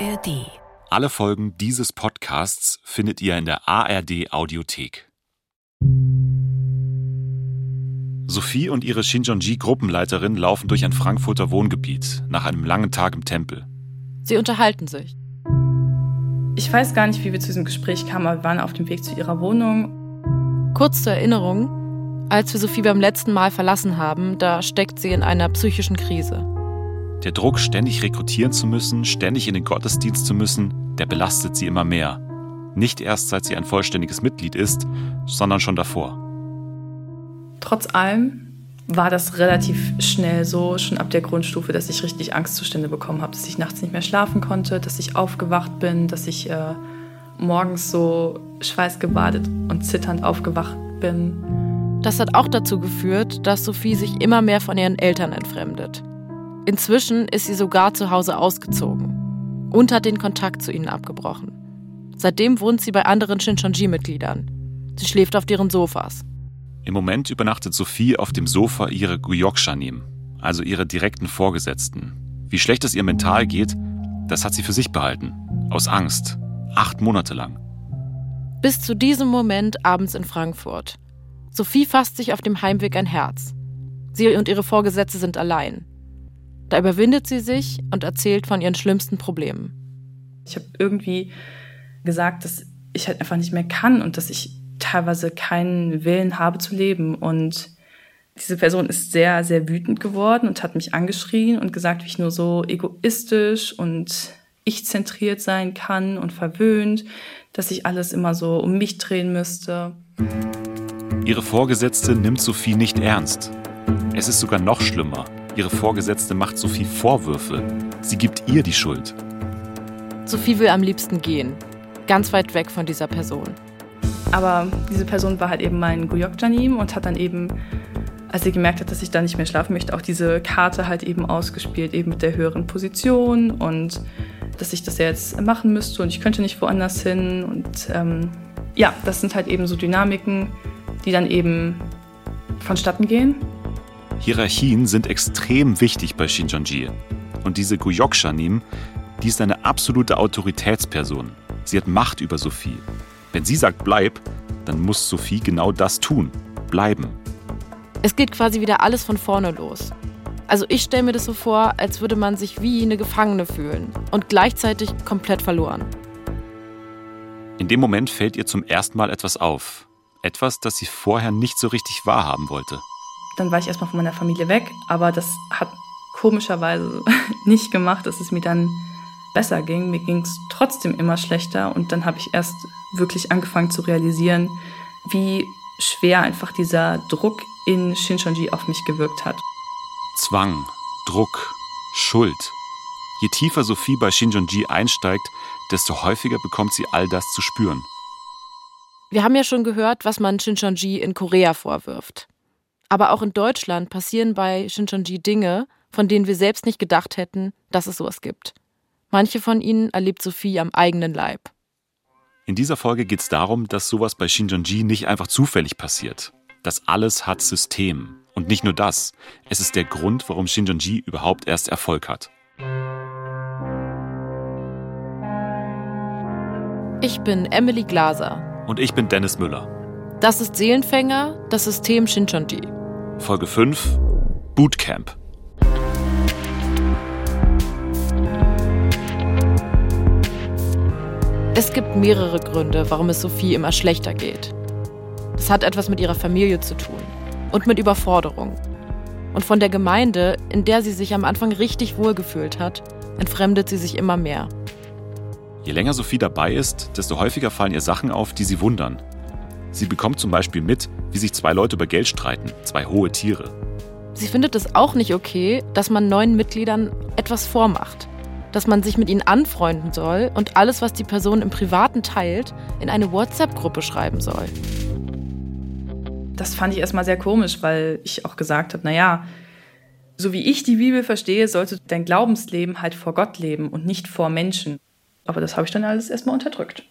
ARD. Alle Folgen dieses Podcasts findet ihr in der ARD Audiothek. Sophie und ihre Shinjonji-Gruppenleiterin laufen durch ein Frankfurter Wohngebiet nach einem langen Tag im Tempel. Sie unterhalten sich. Ich weiß gar nicht, wie wir zu diesem Gespräch kamen, aber wir waren auf dem Weg zu ihrer Wohnung. Kurz zur Erinnerung, als wir Sophie beim letzten Mal verlassen haben, da steckt sie in einer psychischen Krise. Der Druck, ständig rekrutieren zu müssen, ständig in den Gottesdienst zu müssen, der belastet sie immer mehr. Nicht erst seit sie ein vollständiges Mitglied ist, sondern schon davor. Trotz allem war das relativ schnell so, schon ab der Grundstufe, dass ich richtig Angstzustände bekommen habe, dass ich nachts nicht mehr schlafen konnte, dass ich aufgewacht bin, dass ich äh, morgens so schweißgebadet und zitternd aufgewacht bin. Das hat auch dazu geführt, dass Sophie sich immer mehr von ihren Eltern entfremdet. Inzwischen ist sie sogar zu Hause ausgezogen und hat den Kontakt zu ihnen abgebrochen. Seitdem wohnt sie bei anderen Shinchonji-Mitgliedern. Sie schläft auf deren Sofas. Im Moment übernachtet Sophie auf dem Sofa ihre Guyokshanim, also ihre direkten Vorgesetzten. Wie schlecht es ihr mental geht, das hat sie für sich behalten. Aus Angst. Acht Monate lang. Bis zu diesem Moment abends in Frankfurt. Sophie fasst sich auf dem Heimweg ein Herz. Sie und ihre Vorgesetzte sind allein. Da überwindet sie sich und erzählt von ihren schlimmsten Problemen. Ich habe irgendwie gesagt, dass ich halt einfach nicht mehr kann und dass ich teilweise keinen Willen habe zu leben. Und diese Person ist sehr, sehr wütend geworden und hat mich angeschrien und gesagt, wie ich nur so egoistisch und ich-zentriert sein kann und verwöhnt, dass ich alles immer so um mich drehen müsste. Ihre Vorgesetzte nimmt Sophie nicht ernst. Es ist sogar noch schlimmer. Ihre Vorgesetzte macht Sophie Vorwürfe. Sie gibt ihr die Schuld. Sophie will am liebsten gehen. Ganz weit weg von dieser Person. Aber diese Person war halt eben mein Guyok-Janim und hat dann eben, als sie gemerkt hat, dass ich da nicht mehr schlafen möchte, auch diese Karte halt eben ausgespielt, eben mit der höheren Position und dass ich das ja jetzt machen müsste und ich könnte nicht woanders hin. Und ähm, ja, das sind halt eben so Dynamiken, die dann eben vonstatten gehen. Hierarchien sind extrem wichtig bei Shinjonji. Und diese Guyokshanim, die ist eine absolute Autoritätsperson. Sie hat Macht über Sophie. Wenn sie sagt, bleib, dann muss Sophie genau das tun. Bleiben. Es geht quasi wieder alles von vorne los. Also ich stelle mir das so vor, als würde man sich wie eine Gefangene fühlen und gleichzeitig komplett verloren. In dem Moment fällt ihr zum ersten Mal etwas auf. Etwas, das sie vorher nicht so richtig wahrhaben wollte. Dann war ich erstmal von meiner Familie weg, aber das hat komischerweise nicht gemacht, dass es mir dann besser ging. Mir ging es trotzdem immer schlechter und dann habe ich erst wirklich angefangen zu realisieren, wie schwer einfach dieser Druck in Shinchonji auf mich gewirkt hat. Zwang, Druck, Schuld. Je tiefer Sophie bei Shinjonji einsteigt, desto häufiger bekommt sie all das zu spüren. Wir haben ja schon gehört, was man Shinchonji in Korea vorwirft. Aber auch in Deutschland passieren bei Shincheonji Dinge, von denen wir selbst nicht gedacht hätten, dass es sowas gibt. Manche von ihnen erlebt Sophie am eigenen Leib. In dieser Folge geht es darum, dass sowas bei Shinjonji nicht einfach zufällig passiert. Das alles hat System. Und nicht nur das, es ist der Grund, warum Shinjonji überhaupt erst Erfolg hat. Ich bin Emily Glaser. Und ich bin Dennis Müller. Das ist Seelenfänger, das System Shinchonji. Folge 5 Bootcamp. Es gibt mehrere Gründe, warum es Sophie immer schlechter geht. Es hat etwas mit ihrer Familie zu tun und mit Überforderung. Und von der Gemeinde, in der sie sich am Anfang richtig wohlgefühlt hat, entfremdet sie sich immer mehr. Je länger Sophie dabei ist, desto häufiger fallen ihr Sachen auf, die sie wundern. Sie bekommt zum Beispiel mit, wie sich zwei Leute über Geld streiten, zwei hohe Tiere. Sie findet es auch nicht okay, dass man neuen Mitgliedern etwas vormacht. Dass man sich mit ihnen anfreunden soll und alles, was die Person im Privaten teilt, in eine WhatsApp-Gruppe schreiben soll. Das fand ich erstmal sehr komisch, weil ich auch gesagt habe, naja, so wie ich die Bibel verstehe, sollte dein Glaubensleben halt vor Gott leben und nicht vor Menschen. Aber das habe ich dann alles erstmal unterdrückt.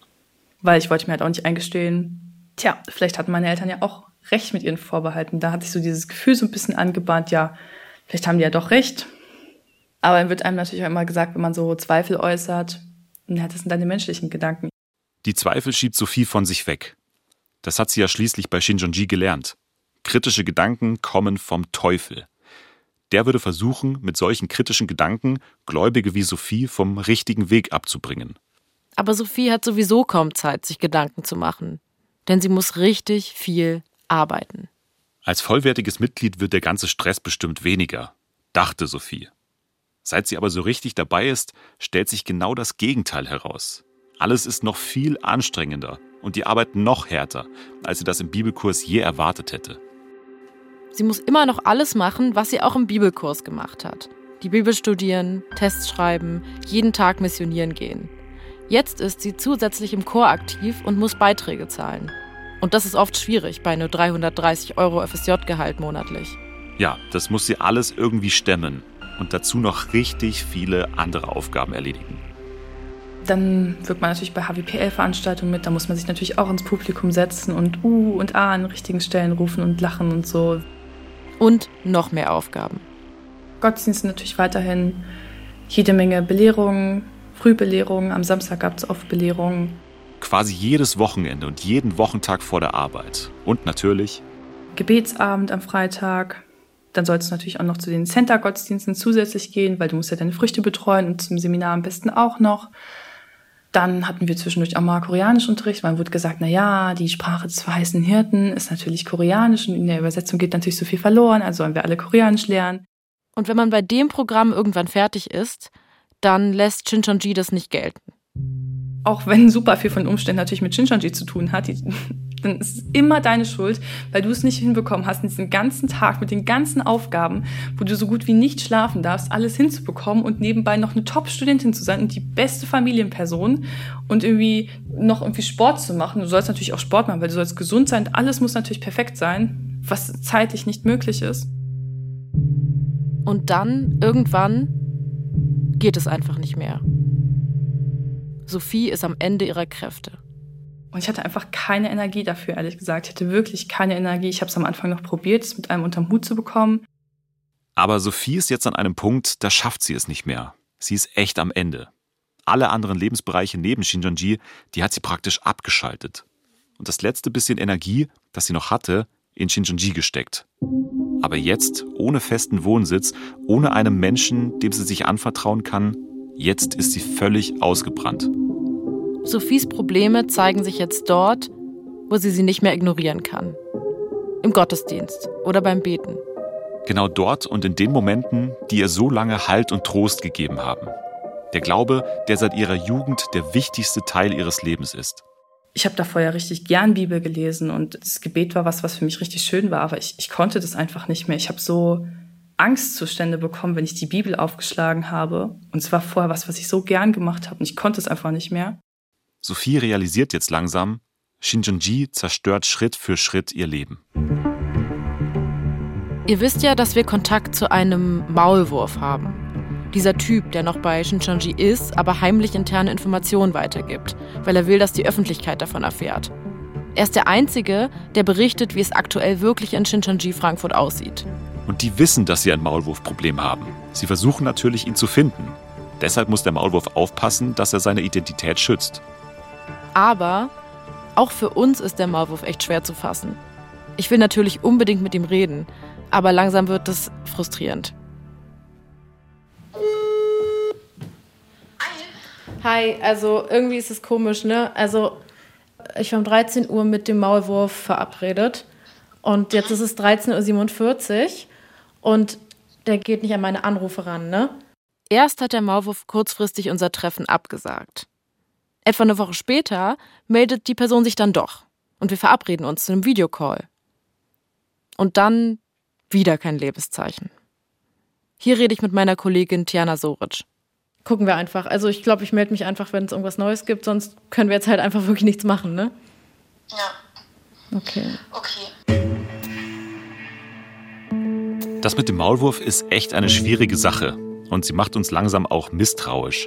Weil ich wollte mir halt auch nicht eingestehen, tja, vielleicht hatten meine Eltern ja auch recht mit ihren Vorbehalten. Da hatte ich so dieses Gefühl so ein bisschen angebahnt, ja, vielleicht haben die ja doch recht. Aber dann wird einem natürlich auch immer gesagt, wenn man so Zweifel äußert, Na, das sind deine menschlichen Gedanken. Die Zweifel schiebt Sophie von sich weg. Das hat sie ja schließlich bei Shinjonji gelernt. Kritische Gedanken kommen vom Teufel. Der würde versuchen, mit solchen kritischen Gedanken Gläubige wie Sophie vom richtigen Weg abzubringen. Aber Sophie hat sowieso kaum Zeit, sich Gedanken zu machen. Denn sie muss richtig viel arbeiten. Als vollwertiges Mitglied wird der ganze Stress bestimmt weniger, dachte Sophie. Seit sie aber so richtig dabei ist, stellt sich genau das Gegenteil heraus. Alles ist noch viel anstrengender und die Arbeit noch härter, als sie das im Bibelkurs je erwartet hätte. Sie muss immer noch alles machen, was sie auch im Bibelkurs gemacht hat. Die Bibel studieren, Tests schreiben, jeden Tag missionieren gehen. Jetzt ist sie zusätzlich im Chor aktiv und muss Beiträge zahlen. Und das ist oft schwierig bei nur 330 Euro FSJ-Gehalt monatlich. Ja, das muss sie alles irgendwie stemmen und dazu noch richtig viele andere Aufgaben erledigen. Dann wirkt man natürlich bei HWPL-Veranstaltungen mit. Da muss man sich natürlich auch ins Publikum setzen und U und A an richtigen Stellen rufen und lachen und so. Und noch mehr Aufgaben. Gottesdienst natürlich weiterhin jede Menge Belehrungen, Frühbelehrungen. Am Samstag gab es oft Belehrungen. Quasi jedes Wochenende und jeden Wochentag vor der Arbeit. Und natürlich Gebetsabend am Freitag. Dann sollst du natürlich auch noch zu den Center-Gottesdiensten zusätzlich gehen, weil du musst ja deine Früchte betreuen und zum Seminar am besten auch noch. Dann hatten wir zwischendurch auch mal Koreanischunterricht. Man wurde gesagt, na ja, die Sprache des verheißenen Hirten ist natürlich Koreanisch und in der Übersetzung geht natürlich so viel verloren, also sollen wir alle Koreanisch lernen. Und wenn man bei dem Programm irgendwann fertig ist, dann lässt Shincheonji das nicht gelten. Auch wenn super viel von Umständen natürlich mit Shincheonji zu tun hat, die, dann ist es immer deine Schuld, weil du es nicht hinbekommen hast, diesen ganzen Tag mit den ganzen Aufgaben, wo du so gut wie nicht schlafen darfst, alles hinzubekommen und nebenbei noch eine Top-Studentin zu sein und die beste Familienperson und irgendwie noch irgendwie Sport zu machen. Du sollst natürlich auch Sport machen, weil du sollst gesund sein. Alles muss natürlich perfekt sein, was zeitlich nicht möglich ist. Und dann, irgendwann, geht es einfach nicht mehr. Sophie ist am Ende ihrer Kräfte. Und ich hatte einfach keine Energie dafür, ehrlich gesagt. Ich hatte wirklich keine Energie. Ich habe es am Anfang noch probiert, es mit einem unterm Hut zu bekommen. Aber Sophie ist jetzt an einem Punkt, da schafft sie es nicht mehr. Sie ist echt am Ende. Alle anderen Lebensbereiche neben Shinjonji, die hat sie praktisch abgeschaltet. Und das letzte bisschen Energie, das sie noch hatte, in Shinjonji gesteckt. Aber jetzt, ohne festen Wohnsitz, ohne einem Menschen, dem sie sich anvertrauen kann, jetzt ist sie völlig ausgebrannt. Sophies Probleme zeigen sich jetzt dort, wo sie sie nicht mehr ignorieren kann. Im Gottesdienst oder beim Beten. Genau dort und in den Momenten, die ihr so lange Halt und Trost gegeben haben. Der Glaube, der seit ihrer Jugend der wichtigste Teil ihres Lebens ist. Ich habe da vorher richtig gern Bibel gelesen und das Gebet war was, was für mich richtig schön war, aber ich, ich konnte das einfach nicht mehr. Ich habe so Angstzustände bekommen, wenn ich die Bibel aufgeschlagen habe. Und es war vorher was, was ich so gern gemacht habe und ich konnte es einfach nicht mehr. Sophie realisiert jetzt langsam, Shinjonji zerstört Schritt für Schritt ihr Leben. Ihr wisst ja, dass wir Kontakt zu einem Maulwurf haben. Dieser Typ, der noch bei Shincheonji ist, aber heimlich interne Informationen weitergibt, weil er will, dass die Öffentlichkeit davon erfährt. Er ist der Einzige, der berichtet, wie es aktuell wirklich in Shincheonji Frankfurt aussieht. Und die wissen, dass sie ein Maulwurfproblem haben. Sie versuchen natürlich, ihn zu finden. Deshalb muss der Maulwurf aufpassen, dass er seine Identität schützt. Aber auch für uns ist der Maulwurf echt schwer zu fassen. Ich will natürlich unbedingt mit ihm reden, aber langsam wird es frustrierend. Hi, also irgendwie ist es komisch, ne? Also ich war um 13 Uhr mit dem Maulwurf verabredet und jetzt ist es 13.47 Uhr und der geht nicht an meine Anrufe ran, ne? Erst hat der Maulwurf kurzfristig unser Treffen abgesagt. Etwa eine Woche später meldet die Person sich dann doch und wir verabreden uns zu einem Videocall. Und dann wieder kein Lebenszeichen. Hier rede ich mit meiner Kollegin Tiana Soric. Gucken wir einfach. Also ich glaube, ich melde mich einfach, wenn es irgendwas Neues gibt, sonst können wir jetzt halt einfach wirklich nichts machen, ne? Ja. Okay. Okay. Das mit dem Maulwurf ist echt eine schwierige Sache und sie macht uns langsam auch misstrauisch.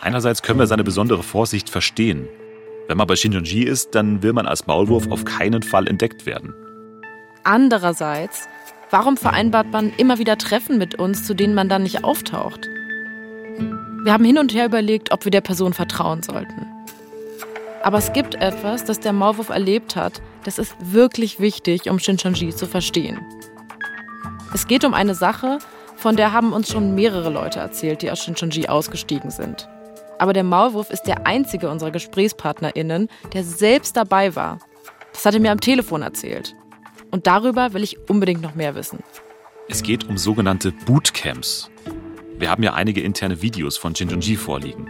Einerseits können wir seine besondere Vorsicht verstehen. Wenn man bei Shinjonji ist, dann will man als Maulwurf auf keinen Fall entdeckt werden. Andererseits, warum vereinbart man immer wieder Treffen mit uns, zu denen man dann nicht auftaucht? Wir haben hin und her überlegt, ob wir der Person vertrauen sollten. Aber es gibt etwas, das der Maulwurf erlebt hat, das ist wirklich wichtig, um Shincheonji zu verstehen. Es geht um eine Sache, von der haben uns schon mehrere Leute erzählt, die aus Shincheonji ausgestiegen sind. Aber der Maulwurf ist der einzige unserer GesprächspartnerInnen, der selbst dabei war. Das hat er mir am Telefon erzählt. Und darüber will ich unbedingt noch mehr wissen. Es geht um sogenannte Bootcamps. Wir haben ja einige interne Videos von Shincheonji vorliegen.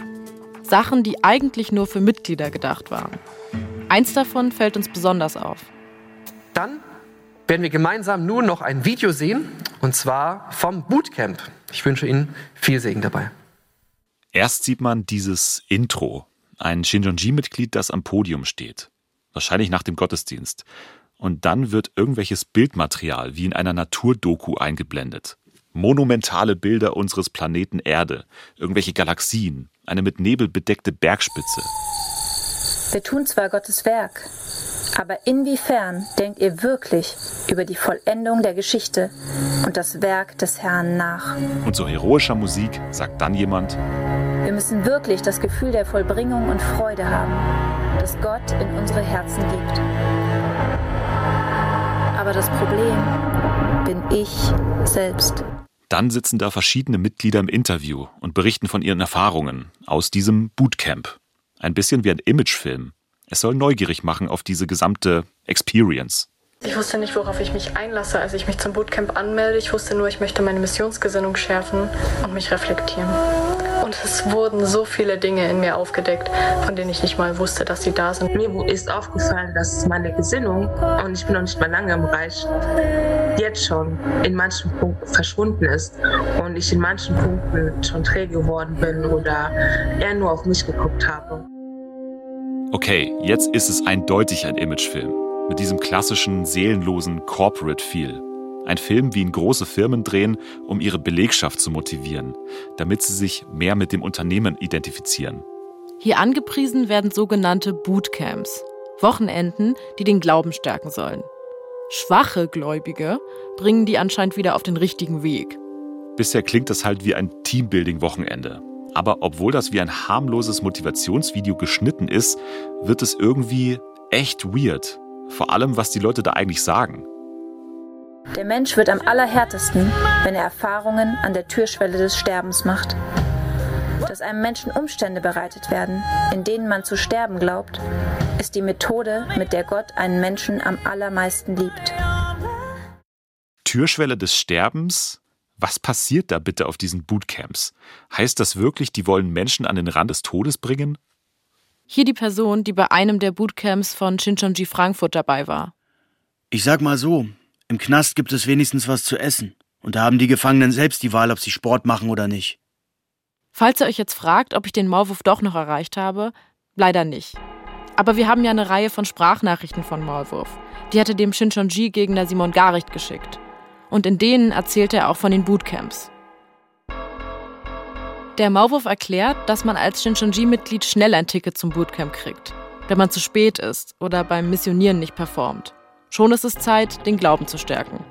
Sachen, die eigentlich nur für Mitglieder gedacht waren. Eins davon fällt uns besonders auf. Dann werden wir gemeinsam nun noch ein Video sehen, und zwar vom Bootcamp. Ich wünsche Ihnen viel Segen dabei. Erst sieht man dieses Intro, ein Shinjonji-Mitglied, das am Podium steht. Wahrscheinlich nach dem Gottesdienst. Und dann wird irgendwelches Bildmaterial wie in einer Naturdoku eingeblendet. Monumentale Bilder unseres Planeten Erde, irgendwelche Galaxien, eine mit Nebel bedeckte Bergspitze. Wir tun zwar Gottes Werk, aber inwiefern denkt ihr wirklich über die Vollendung der Geschichte und das Werk des Herrn nach? Und so heroischer Musik sagt dann jemand, wir müssen wirklich das Gefühl der Vollbringung und Freude haben, das Gott in unsere Herzen gibt. Aber das Problem bin ich selbst. Dann sitzen da verschiedene Mitglieder im Interview und berichten von ihren Erfahrungen aus diesem Bootcamp. Ein bisschen wie ein Imagefilm. Es soll neugierig machen auf diese gesamte Experience. Ich wusste nicht, worauf ich mich einlasse, als ich mich zum Bootcamp anmelde. Ich wusste nur, ich möchte meine Missionsgesinnung schärfen und mich reflektieren. Und es wurden so viele Dinge in mir aufgedeckt, von denen ich nicht mal wusste, dass sie da sind. Mir ist aufgefallen, dass meine Gesinnung, und ich bin noch nicht mal lange im Reich, jetzt schon in manchen Punkten verschwunden ist und ich in manchen Punkten schon träge geworden bin oder eher nur auf mich geguckt habe. Okay, jetzt ist es eindeutig ein Imagefilm mit diesem klassischen, seelenlosen Corporate-Feel. Ein Film, wie ihn große Firmen drehen, um ihre Belegschaft zu motivieren, damit sie sich mehr mit dem Unternehmen identifizieren. Hier angepriesen werden sogenannte Bootcamps, Wochenenden, die den Glauben stärken sollen. Schwache Gläubige bringen die anscheinend wieder auf den richtigen Weg. Bisher klingt das halt wie ein Teambuilding-Wochenende. Aber obwohl das wie ein harmloses Motivationsvideo geschnitten ist, wird es irgendwie echt weird. Vor allem, was die Leute da eigentlich sagen. Der Mensch wird am allerhärtesten, wenn er Erfahrungen an der Türschwelle des Sterbens macht. Dass einem Menschen Umstände bereitet werden, in denen man zu sterben glaubt, ist die Methode, mit der Gott einen Menschen am allermeisten liebt. Türschwelle des Sterbens? Was passiert da bitte auf diesen Bootcamps? Heißt das wirklich, die wollen Menschen an den Rand des Todes bringen? Hier die Person, die bei einem der Bootcamps von Shincheonji Frankfurt dabei war. Ich sag mal so, im Knast gibt es wenigstens was zu essen. Und da haben die Gefangenen selbst die Wahl, ob sie Sport machen oder nicht. Falls ihr euch jetzt fragt, ob ich den Maulwurf doch noch erreicht habe, leider nicht. Aber wir haben ja eine Reihe von Sprachnachrichten von Maulwurf. Die hatte dem Shincheonji-Gegner Simon Garicht geschickt. Und in denen erzählte er auch von den Bootcamps. Der Maulwurf erklärt, dass man als Shincheonji-Mitglied schnell ein Ticket zum Bootcamp kriegt, wenn man zu spät ist oder beim Missionieren nicht performt. Schon ist es Zeit, den Glauben zu stärken.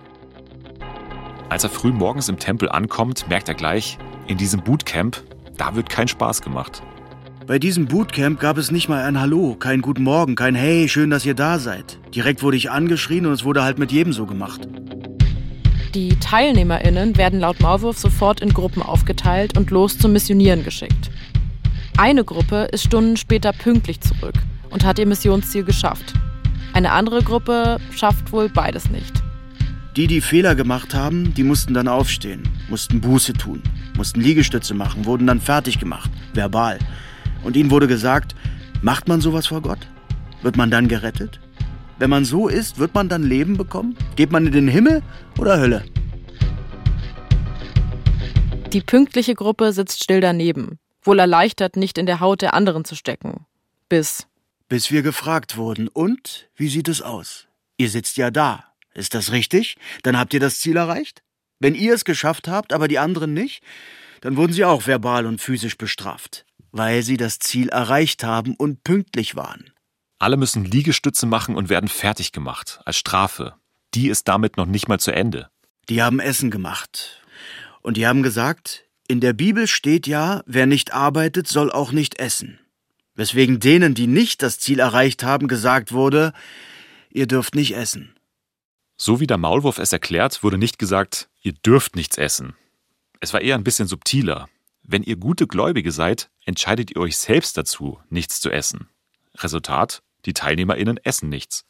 Als er früh morgens im Tempel ankommt, merkt er gleich, in diesem Bootcamp, da wird kein Spaß gemacht. Bei diesem Bootcamp gab es nicht mal ein Hallo, kein Guten Morgen, kein Hey, schön, dass ihr da seid. Direkt wurde ich angeschrien und es wurde halt mit jedem so gemacht. Die TeilnehmerInnen werden laut Maulwurf sofort in Gruppen aufgeteilt und los zum Missionieren geschickt. Eine Gruppe ist Stunden später pünktlich zurück und hat ihr Missionsziel geschafft. Eine andere Gruppe schafft wohl beides nicht. Die, die Fehler gemacht haben, die mussten dann aufstehen, mussten Buße tun, mussten Liegestütze machen, wurden dann fertig gemacht, verbal. Und ihnen wurde gesagt, macht man sowas vor Gott? Wird man dann gerettet? Wenn man so ist, wird man dann Leben bekommen? Geht man in den Himmel oder Hölle? Die pünktliche Gruppe sitzt still daneben, wohl erleichtert, nicht in der Haut der anderen zu stecken. Bis. Bis wir gefragt wurden. Und wie sieht es aus? Ihr sitzt ja da. Ist das richtig? Dann habt ihr das Ziel erreicht? Wenn ihr es geschafft habt, aber die anderen nicht, dann wurden sie auch verbal und physisch bestraft, weil sie das Ziel erreicht haben und pünktlich waren. Alle müssen Liegestütze machen und werden fertig gemacht, als Strafe. Die ist damit noch nicht mal zu Ende. Die haben Essen gemacht. Und die haben gesagt, In der Bibel steht ja, wer nicht arbeitet, soll auch nicht essen. Weswegen denen, die nicht das Ziel erreicht haben, gesagt wurde, ihr dürft nicht essen. So wie der Maulwurf es erklärt, wurde nicht gesagt, ihr dürft nichts essen. Es war eher ein bisschen subtiler. Wenn ihr gute Gläubige seid, entscheidet ihr euch selbst dazu, nichts zu essen. Resultat, die TeilnehmerInnen essen nichts.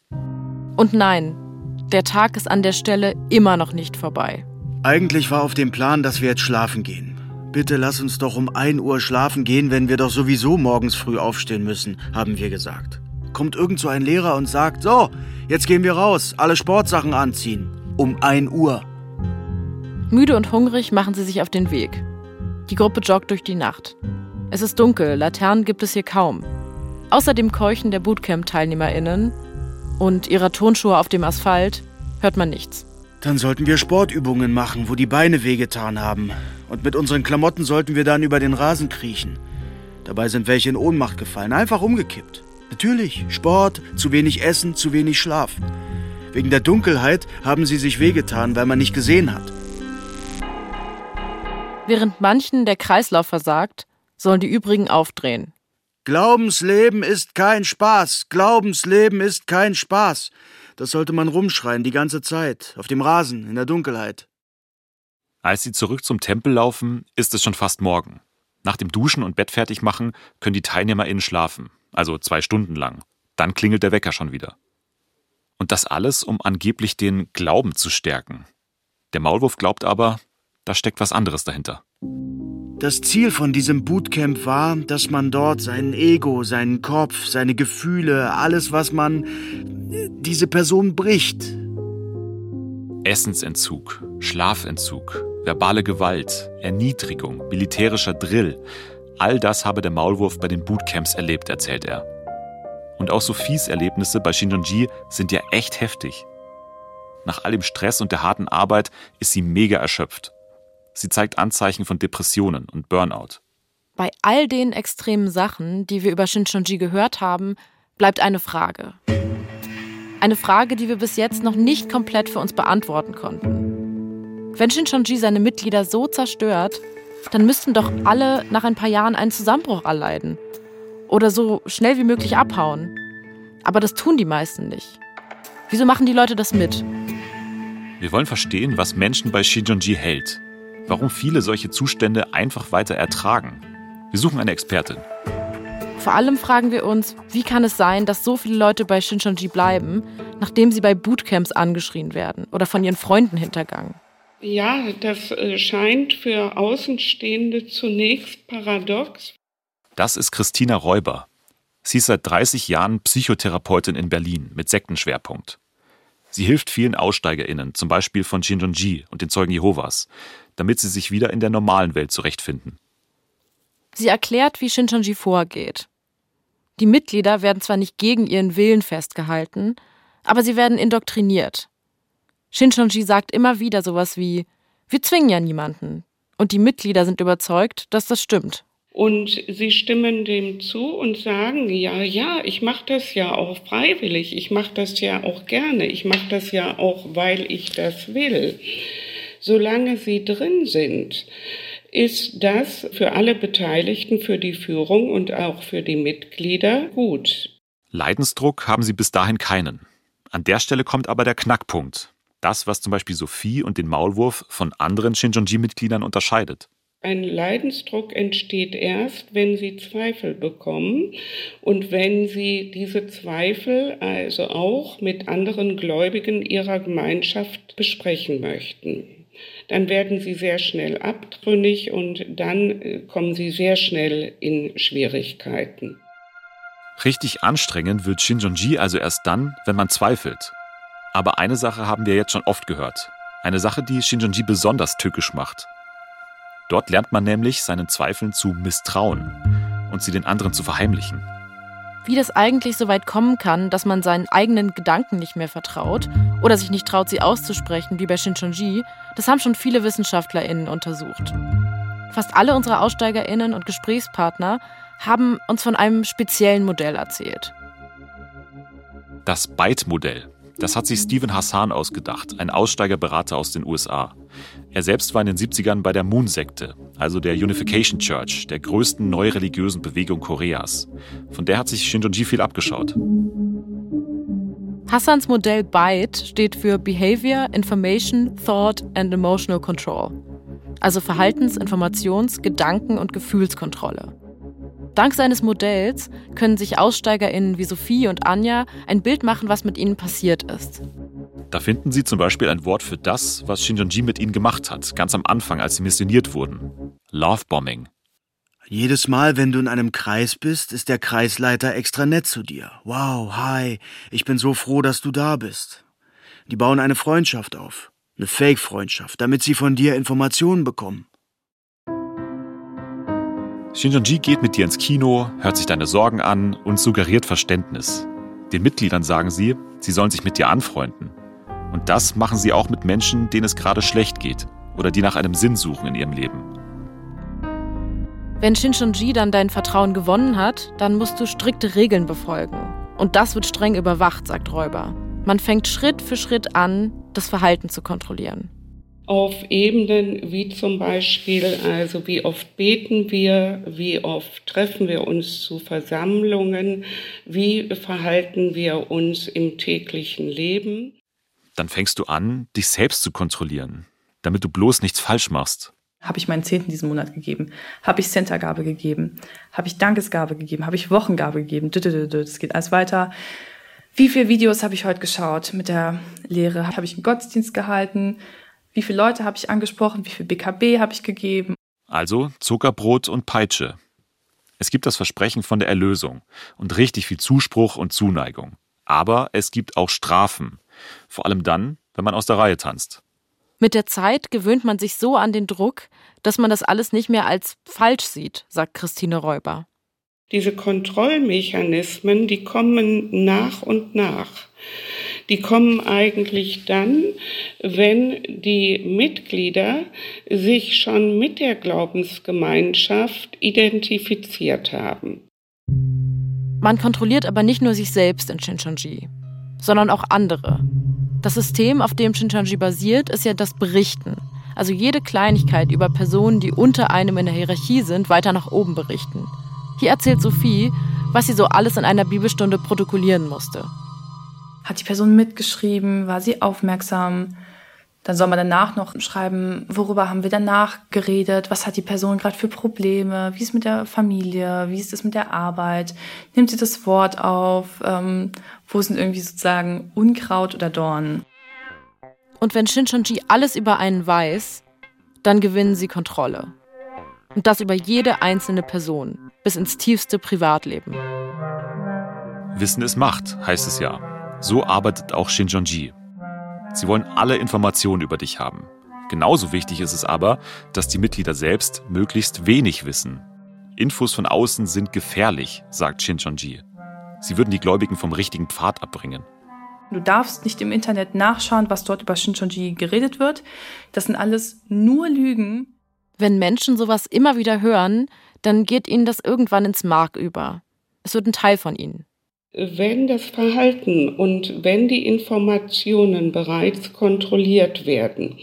Und nein, der Tag ist an der Stelle immer noch nicht vorbei. Eigentlich war auf dem Plan, dass wir jetzt schlafen gehen. Bitte lass uns doch um 1 Uhr schlafen gehen, wenn wir doch sowieso morgens früh aufstehen müssen, haben wir gesagt. Kommt irgend so ein Lehrer und sagt, so, jetzt gehen wir raus, alle Sportsachen anziehen. Um 1 Uhr. Müde und hungrig machen sie sich auf den Weg. Die Gruppe joggt durch die Nacht. Es ist dunkel, Laternen gibt es hier kaum. Außer dem Keuchen der Bootcamp-TeilnehmerInnen und ihrer Tonschuhe auf dem Asphalt hört man nichts. Dann sollten wir Sportübungen machen, wo die Beine wehgetan haben. Und mit unseren Klamotten sollten wir dann über den Rasen kriechen. Dabei sind welche in Ohnmacht gefallen, einfach umgekippt. Natürlich, Sport, zu wenig Essen, zu wenig Schlaf. Wegen der Dunkelheit haben sie sich wehgetan, weil man nicht gesehen hat. Während manchen der Kreislauf versagt, sollen die übrigen aufdrehen. Glaubensleben ist kein Spaß. Glaubensleben ist kein Spaß. Das sollte man rumschreien die ganze Zeit, auf dem Rasen, in der Dunkelheit. Als sie zurück zum Tempel laufen, ist es schon fast morgen. Nach dem Duschen und Bett fertig machen können die TeilnehmerInnen schlafen, also zwei Stunden lang. Dann klingelt der Wecker schon wieder. Und das alles, um angeblich den Glauben zu stärken. Der Maulwurf glaubt aber, da steckt was anderes dahinter. Das Ziel von diesem Bootcamp war, dass man dort sein Ego, seinen Kopf, seine Gefühle, alles, was man diese Person bricht. Essensentzug, Schlafentzug, verbale Gewalt, Erniedrigung, militärischer Drill. All das habe der Maulwurf bei den Bootcamps erlebt, erzählt er. Und auch Sophies Erlebnisse bei Shinjonji sind ja echt heftig. Nach all dem Stress und der harten Arbeit ist sie mega erschöpft. Sie zeigt Anzeichen von Depressionen und Burnout. Bei all den extremen Sachen, die wir über Shinchonji gehört haben, bleibt eine Frage. Eine Frage, die wir bis jetzt noch nicht komplett für uns beantworten konnten. Wenn Shinchonji seine Mitglieder so zerstört, dann müssten doch alle nach ein paar Jahren einen Zusammenbruch erleiden. Oder so schnell wie möglich abhauen. Aber das tun die meisten nicht. Wieso machen die Leute das mit? Wir wollen verstehen, was Menschen bei Shinjonji hält warum viele solche Zustände einfach weiter ertragen. Wir suchen eine Expertin. Vor allem fragen wir uns, wie kann es sein, dass so viele Leute bei Shinchonji bleiben, nachdem sie bei Bootcamps angeschrien werden oder von ihren Freunden hintergangen? Ja, das äh, scheint für Außenstehende zunächst paradox. Das ist Christina Räuber. Sie ist seit 30 Jahren Psychotherapeutin in Berlin mit Sektenschwerpunkt. Sie hilft vielen AussteigerInnen, zum Beispiel von Shinjonji und den Zeugen Jehovas, damit sie sich wieder in der normalen Welt zurechtfinden. Sie erklärt, wie Shincheonji vorgeht. Die Mitglieder werden zwar nicht gegen ihren Willen festgehalten, aber sie werden indoktriniert. Shincheonji sagt immer wieder sowas wie: Wir zwingen ja niemanden. Und die Mitglieder sind überzeugt, dass das stimmt. Und sie stimmen dem zu und sagen, ja, ja, ich mache das ja auch freiwillig, ich mache das ja auch gerne, ich mache das ja auch, weil ich das will solange sie drin sind, ist das für alle Beteiligten, für die Führung und auch für die Mitglieder gut. Leidensdruck haben sie bis dahin keinen. An der Stelle kommt aber der Knackpunkt. Das, was zum Beispiel Sophie und den Maulwurf von anderen Shinjonji-Mitgliedern unterscheidet. Ein Leidensdruck entsteht erst, wenn sie Zweifel bekommen und wenn sie diese Zweifel also auch mit anderen Gläubigen ihrer Gemeinschaft besprechen möchten dann werden sie sehr schnell abtrünnig und dann äh, kommen sie sehr schnell in Schwierigkeiten. Richtig anstrengend wird Shinjonji also erst dann, wenn man zweifelt. Aber eine Sache haben wir jetzt schon oft gehört. Eine Sache, die Shinjonji besonders tückisch macht. Dort lernt man nämlich, seinen Zweifeln zu misstrauen und sie den anderen zu verheimlichen. Wie das eigentlich so weit kommen kann, dass man seinen eigenen Gedanken nicht mehr vertraut oder sich nicht traut, sie auszusprechen, wie bei Shinchonji, das haben schon viele WissenschaftlerInnen untersucht. Fast alle unserer AussteigerInnen und Gesprächspartner haben uns von einem speziellen Modell erzählt. Das Byte-Modell. Das hat sich Steven Hassan ausgedacht, ein Aussteigerberater aus den USA. Er selbst war in den 70ern bei der Moon-Sekte, also der Unification Church, der größten neureligiösen Bewegung Koreas. Von der hat sich Shinjonji viel abgeschaut. Hassans Modell BITE steht für Behavior, Information, Thought and Emotional Control, also Verhaltens-, Informations-, Gedanken- und Gefühlskontrolle. Dank seines Modells können sich AussteigerInnen wie Sophie und Anja ein Bild machen, was mit ihnen passiert ist. Da finden Sie zum Beispiel ein Wort für das, was Shinjonji mit ihnen gemacht hat, ganz am Anfang, als sie missioniert wurden. Lovebombing. Jedes Mal, wenn du in einem Kreis bist, ist der Kreisleiter extra nett zu dir. Wow, hi, ich bin so froh, dass du da bist. Die bauen eine Freundschaft auf. Eine Fake-Freundschaft, damit sie von dir Informationen bekommen. Shinjonji geht mit dir ins Kino, hört sich deine Sorgen an und suggeriert Verständnis. Den Mitgliedern sagen sie, sie sollen sich mit dir anfreunden. Und das machen sie auch mit Menschen, denen es gerade schlecht geht oder die nach einem Sinn suchen in ihrem Leben. Wenn Shinshonji dann dein Vertrauen gewonnen hat, dann musst du strikte Regeln befolgen. Und das wird streng überwacht, sagt Räuber. Man fängt Schritt für Schritt an, das Verhalten zu kontrollieren. Auf Ebenen wie zum Beispiel, also wie oft beten wir, wie oft treffen wir uns zu Versammlungen, wie verhalten wir uns im täglichen Leben dann fängst du an, dich selbst zu kontrollieren, damit du bloß nichts falsch machst. Habe ich meinen Zehnten diesen Monat gegeben? Habe ich Centergabe gegeben? Habe ich Dankesgabe gegeben? Habe ich Wochengabe gegeben? Das geht alles weiter. Wie viele Videos habe ich heute geschaut mit der Lehre? Habe ich einen Gottesdienst gehalten? Wie viele Leute habe ich angesprochen? Wie viel BKB habe ich gegeben? Also Zuckerbrot und Peitsche. Es gibt das Versprechen von der Erlösung und richtig viel Zuspruch und Zuneigung. Aber es gibt auch Strafen, vor allem dann, wenn man aus der Reihe tanzt. Mit der Zeit gewöhnt man sich so an den Druck, dass man das alles nicht mehr als falsch sieht, sagt Christine Räuber. Diese Kontrollmechanismen, die kommen nach und nach. Die kommen eigentlich dann, wenn die Mitglieder sich schon mit der Glaubensgemeinschaft identifiziert haben. Man kontrolliert aber nicht nur sich selbst in Shincheonji sondern auch andere. Das System, auf dem Shincheonji basiert, ist ja das Berichten. Also jede Kleinigkeit über Personen, die unter einem in der Hierarchie sind, weiter nach oben berichten. Hier erzählt Sophie, was sie so alles in einer Bibelstunde protokollieren musste. Hat die Person mitgeschrieben? War sie aufmerksam? Dann soll man danach noch schreiben, worüber haben wir danach geredet, was hat die Person gerade für Probleme, wie ist mit der Familie, wie ist es mit der Arbeit, nimmt sie das Wort auf, ähm, wo sind irgendwie sozusagen Unkraut oder Dornen. Und wenn Shinchonji alles über einen weiß, dann gewinnen sie Kontrolle. Und das über jede einzelne Person, bis ins tiefste Privatleben. Wissen ist Macht, heißt es ja. So arbeitet auch Shinjonji. Sie wollen alle Informationen über dich haben. Genauso wichtig ist es aber, dass die Mitglieder selbst möglichst wenig wissen. Infos von außen sind gefährlich, sagt Shincheonji. Sie würden die Gläubigen vom richtigen Pfad abbringen. Du darfst nicht im Internet nachschauen, was dort über Shincheonji geredet wird. Das sind alles nur Lügen. Wenn Menschen sowas immer wieder hören, dann geht ihnen das irgendwann ins Mark über. Es wird ein Teil von ihnen. Wenn das Verhalten und wenn die Informationen bereits kontrolliert werden,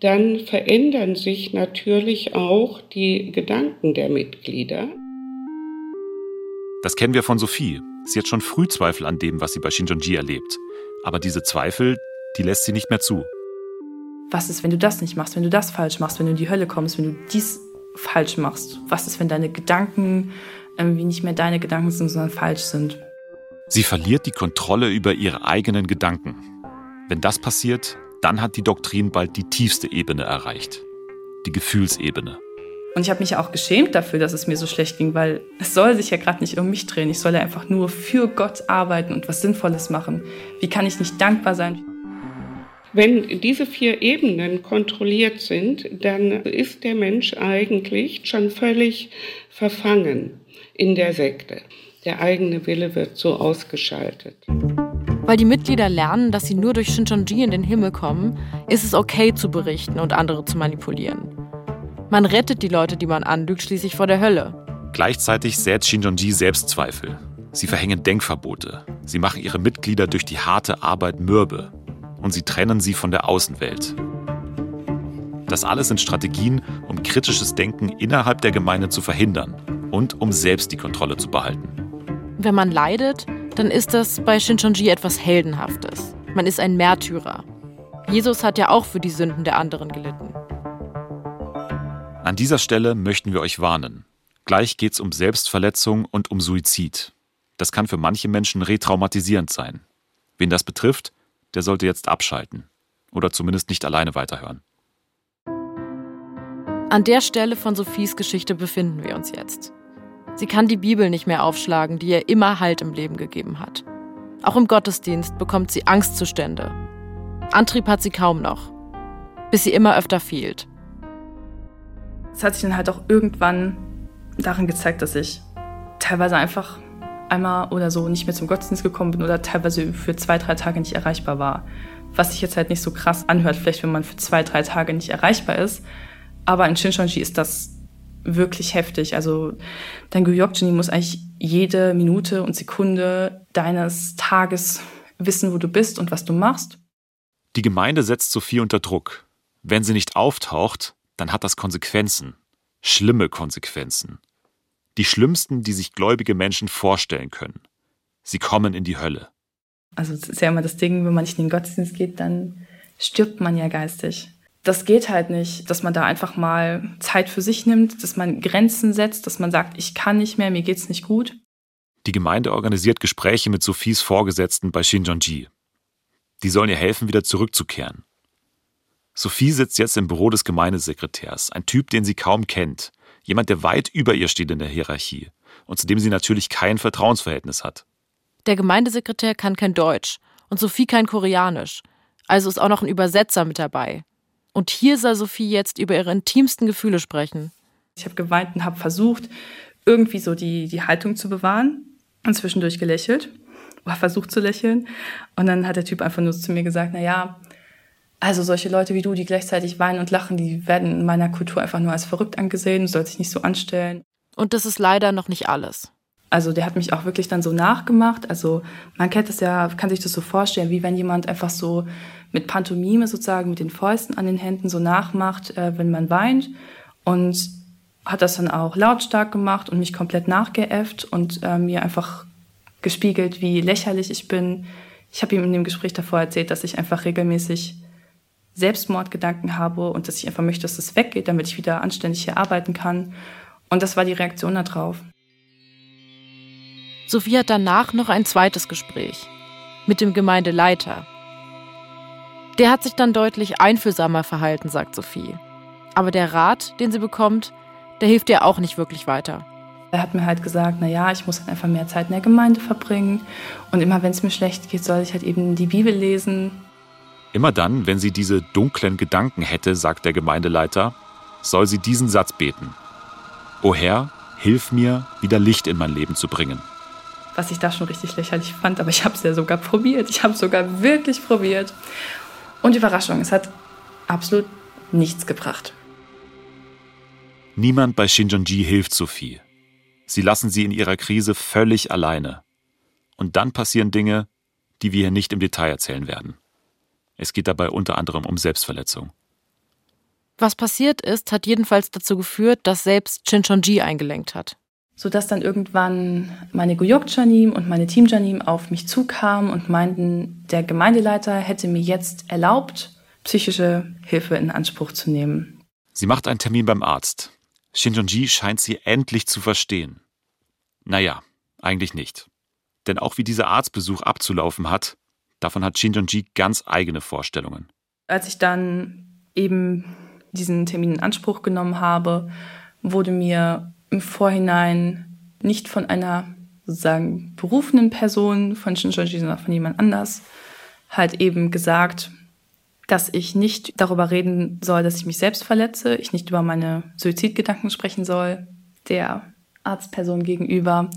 dann verändern sich natürlich auch die Gedanken der Mitglieder. Das kennen wir von Sophie. Sie hat schon früh Zweifel an dem, was sie bei Shinjonji erlebt. Aber diese Zweifel, die lässt sie nicht mehr zu. Was ist, wenn du das nicht machst, wenn du das falsch machst, wenn du in die Hölle kommst, wenn du dies falsch machst? Was ist, wenn deine Gedanken irgendwie nicht mehr deine Gedanken sind, sondern falsch sind? Sie verliert die Kontrolle über ihre eigenen Gedanken. Wenn das passiert, dann hat die Doktrin bald die tiefste Ebene erreicht. Die Gefühlsebene. Und ich habe mich auch geschämt dafür, dass es mir so schlecht ging, weil es soll sich ja gerade nicht um mich drehen. Ich soll ja einfach nur für Gott arbeiten und was Sinnvolles machen. Wie kann ich nicht dankbar sein? Wenn diese vier Ebenen kontrolliert sind, dann ist der Mensch eigentlich schon völlig verfangen in der Sekte. Der eigene Wille wird so ausgeschaltet. Weil die Mitglieder lernen, dass sie nur durch Shincheonji in den Himmel kommen, ist es okay zu berichten und andere zu manipulieren. Man rettet die Leute, die man anlügt, schließlich vor der Hölle. Gleichzeitig sät Shincheonji Selbstzweifel. Sie verhängen Denkverbote. Sie machen ihre Mitglieder durch die harte Arbeit mürbe. Und sie trennen sie von der Außenwelt. Das alles sind Strategien, um kritisches Denken innerhalb der Gemeinde zu verhindern und um selbst die Kontrolle zu behalten. Wenn man leidet, dann ist das bei Shinchonji etwas Heldenhaftes. Man ist ein Märtyrer. Jesus hat ja auch für die Sünden der anderen gelitten. An dieser Stelle möchten wir euch warnen. Gleich geht es um Selbstverletzung und um Suizid. Das kann für manche Menschen retraumatisierend sein. Wen das betrifft, der sollte jetzt abschalten. Oder zumindest nicht alleine weiterhören. An der Stelle von Sophies Geschichte befinden wir uns jetzt. Sie kann die Bibel nicht mehr aufschlagen, die ihr immer Halt im Leben gegeben hat. Auch im Gottesdienst bekommt sie Angstzustände. Antrieb hat sie kaum noch, bis sie immer öfter fehlt. Es hat sich dann halt auch irgendwann darin gezeigt, dass ich teilweise einfach einmal oder so nicht mehr zum Gottesdienst gekommen bin oder teilweise für zwei, drei Tage nicht erreichbar war. Was sich jetzt halt nicht so krass anhört, vielleicht wenn man für zwei, drei Tage nicht erreichbar ist. Aber in Shinchonji ist das wirklich heftig. Also dein Gyokjini muss eigentlich jede Minute und Sekunde deines Tages wissen, wo du bist und was du machst. Die Gemeinde setzt Sophie unter Druck. Wenn sie nicht auftaucht, dann hat das Konsequenzen. Schlimme Konsequenzen. Die schlimmsten, die sich gläubige Menschen vorstellen können. Sie kommen in die Hölle. Also es ist ja immer das Ding, wenn man nicht in den Gottesdienst geht, dann stirbt man ja geistig das geht halt nicht, dass man da einfach mal Zeit für sich nimmt, dass man Grenzen setzt, dass man sagt, ich kann nicht mehr, mir geht's nicht gut. Die Gemeinde organisiert Gespräche mit Sophies Vorgesetzten bei Shinjonji. Die sollen ihr helfen, wieder zurückzukehren. Sophie sitzt jetzt im Büro des Gemeindesekretärs, ein Typ, den sie kaum kennt, jemand, der weit über ihr steht in der Hierarchie und zu dem sie natürlich kein Vertrauensverhältnis hat. Der Gemeindesekretär kann kein Deutsch und Sophie kein Koreanisch, also ist auch noch ein Übersetzer mit dabei. Und hier soll Sophie jetzt über ihre intimsten Gefühle sprechen. Ich habe geweint und habe versucht, irgendwie so die, die Haltung zu bewahren und zwischendurch gelächelt, war versucht zu lächeln. Und dann hat der Typ einfach nur zu mir gesagt, na ja, also solche Leute wie du, die gleichzeitig weinen und lachen, die werden in meiner Kultur einfach nur als verrückt angesehen, du sollst dich nicht so anstellen. Und das ist leider noch nicht alles. Also der hat mich auch wirklich dann so nachgemacht. Also man kennt das ja, kann sich das so vorstellen, wie wenn jemand einfach so mit Pantomime sozusagen, mit den Fäusten an den Händen so nachmacht, äh, wenn man weint. Und hat das dann auch lautstark gemacht und mich komplett nachgeäfft und äh, mir einfach gespiegelt, wie lächerlich ich bin. Ich habe ihm in dem Gespräch davor erzählt, dass ich einfach regelmäßig Selbstmordgedanken habe und dass ich einfach möchte, dass das weggeht, damit ich wieder anständig hier arbeiten kann. Und das war die Reaktion darauf. Sophie hat danach noch ein zweites Gespräch mit dem Gemeindeleiter. Der hat sich dann deutlich einfühlsamer verhalten, sagt Sophie. Aber der Rat, den sie bekommt, der hilft ihr auch nicht wirklich weiter. Er hat mir halt gesagt, na ja, ich muss halt einfach mehr Zeit in der Gemeinde verbringen und immer wenn es mir schlecht geht, soll ich halt eben die Bibel lesen. Immer dann, wenn sie diese dunklen Gedanken hätte, sagt der Gemeindeleiter, soll sie diesen Satz beten. O Herr, hilf mir, wieder Licht in mein Leben zu bringen was ich da schon richtig lächerlich fand, aber ich habe es ja sogar probiert. Ich habe es sogar wirklich probiert. Und Überraschung, es hat absolut nichts gebracht. Niemand bei Shinjonji hilft Sophie. Sie lassen sie in ihrer Krise völlig alleine. Und dann passieren Dinge, die wir hier nicht im Detail erzählen werden. Es geht dabei unter anderem um Selbstverletzung. Was passiert ist, hat jedenfalls dazu geführt, dass selbst Shinchonji eingelenkt hat sodass dann irgendwann meine Guyok-Janim und meine Team-Janim auf mich zukamen und meinten, der Gemeindeleiter hätte mir jetzt erlaubt, psychische Hilfe in Anspruch zu nehmen. Sie macht einen Termin beim Arzt. Shinjonji scheint sie endlich zu verstehen. Naja, eigentlich nicht. Denn auch wie dieser Arztbesuch abzulaufen hat, davon hat Shinjonji ganz eigene Vorstellungen. Als ich dann eben diesen Termin in Anspruch genommen habe, wurde mir im Vorhinein nicht von einer sozusagen berufenen Person, von Shinshonji, sondern von jemand anders, halt eben gesagt, dass ich nicht darüber reden soll, dass ich mich selbst verletze, ich nicht über meine Suizidgedanken sprechen soll, der Arztperson gegenüber,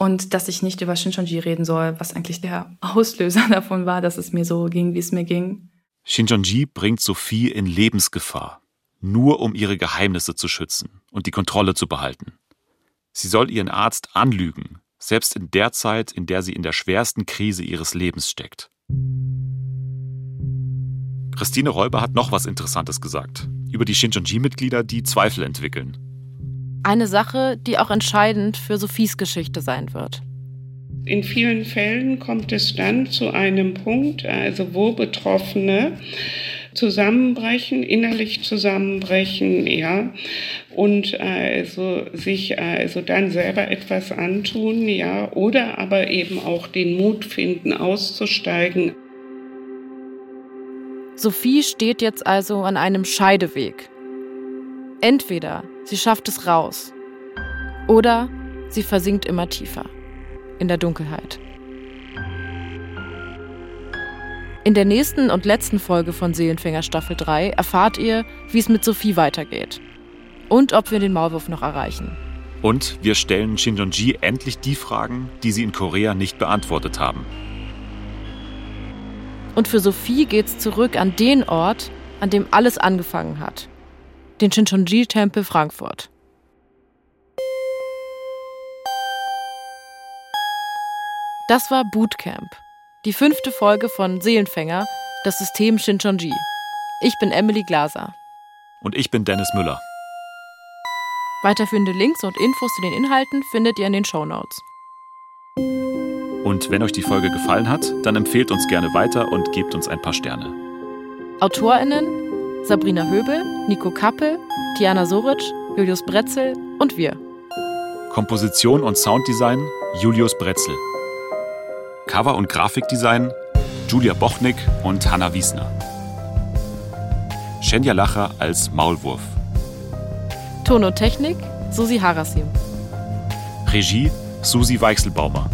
und dass ich nicht über Shinchonji reden soll, was eigentlich der Auslöser davon war, dass es mir so ging, wie es mir ging. Shinchonji bringt Sophie in Lebensgefahr nur um ihre Geheimnisse zu schützen und die Kontrolle zu behalten. Sie soll ihren Arzt anlügen, selbst in der Zeit, in der sie in der schwersten Krise ihres Lebens steckt. Christine Räuber hat noch was Interessantes gesagt. Über die Shincheonji-Mitglieder, die Zweifel entwickeln. Eine Sache, die auch entscheidend für Sophies Geschichte sein wird. In vielen Fällen kommt es dann zu einem Punkt, also wo Betroffene zusammenbrechen, innerlich zusammenbrechen, ja, und also sich also dann selber etwas antun, ja, oder aber eben auch den Mut finden, auszusteigen. Sophie steht jetzt also an einem Scheideweg. Entweder sie schafft es raus oder sie versinkt immer tiefer in der Dunkelheit. In der nächsten und letzten Folge von Seelenfänger Staffel 3 erfahrt ihr, wie es mit Sophie weitergeht. Und ob wir den Maulwurf noch erreichen. Und wir stellen Shinjonji endlich die Fragen, die sie in Korea nicht beantwortet haben. Und für Sophie geht's zurück an den Ort, an dem alles angefangen hat. Den Shincheonji-Tempel Frankfurt. Das war Bootcamp, die fünfte Folge von Seelenfänger, das System Shincheonji. Ich bin Emily Glaser. Und ich bin Dennis Müller. Weiterführende Links und Infos zu den Inhalten findet ihr in den Show Notes. Und wenn euch die Folge gefallen hat, dann empfehlt uns gerne weiter und gebt uns ein paar Sterne. AutorInnen Sabrina Höbel, Nico Kappel, Tiana Soric, Julius Bretzel und wir. Komposition und Sounddesign Julius Bretzel. Cover- und Grafikdesign Julia Bochnik und Hanna Wiesner. Shenja Lacher als Maulwurf. Ton und Technik Susi Harasim. Regie Susi Weichselbaumer.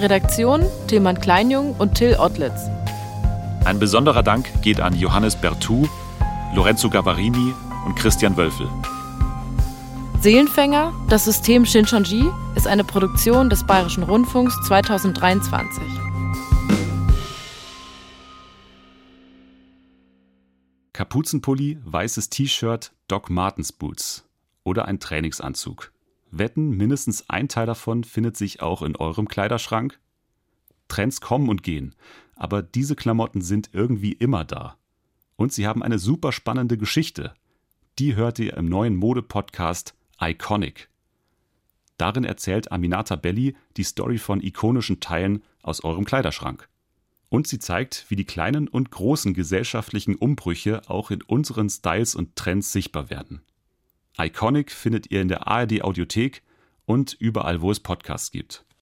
Redaktion Tilman Kleinjung und Till Ottlitz. Ein besonderer Dank geht an Johannes Bertou, Lorenzo Gavarini und Christian Wölfel. Seelenfänger, das System Shincheonji, ist eine Produktion des Bayerischen Rundfunks 2023. Kapuzenpulli, weißes T-Shirt, Doc Martens Boots oder ein Trainingsanzug. Wetten, mindestens ein Teil davon findet sich auch in eurem Kleiderschrank? Trends kommen und gehen, aber diese Klamotten sind irgendwie immer da. Und sie haben eine super spannende Geschichte. Die hört ihr im neuen Mode-Podcast Iconic. Darin erzählt Aminata Belli die Story von ikonischen Teilen aus eurem Kleiderschrank. Und sie zeigt, wie die kleinen und großen gesellschaftlichen Umbrüche auch in unseren Styles und Trends sichtbar werden. Iconic findet ihr in der ARD Audiothek und überall, wo es Podcasts gibt.